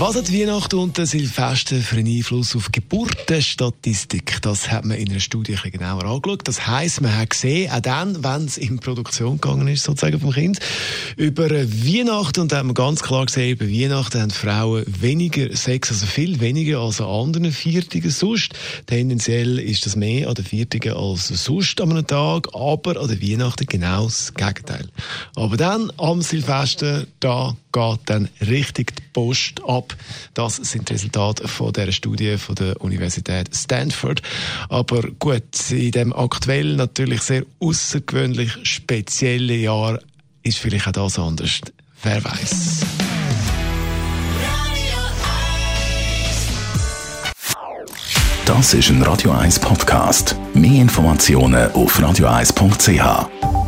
was hat Weihnachten und der Silvester für einen Einfluss auf Geburtenstatistik? Das hat man in einer Studie ein genauer angeschaut. Das heisst, man hat gesehen, auch dann, wenn es in Produktion gegangen ist, sozusagen vom Kind, über Weihnachten, und da hat man ganz klar gesehen, über Weihnachten haben Frauen weniger Sex, also viel weniger als an anderen Viertigen sonst. Tendenziell ist das mehr an den Viertigen als sonst an einem Tag, aber an den Weihnachten genau das Gegenteil. Aber dann, am Silvester, da geht dann richtig die Post ab. Das sind die Resultate von der Studie von der Universität Stanford. Aber gut, in dem aktuell natürlich sehr außergewöhnlich speziellen Jahr ist vielleicht auch das anders. Wer weiß. Das ist ein Radio 1 Podcast. Mehr Informationen auf radio1.ch.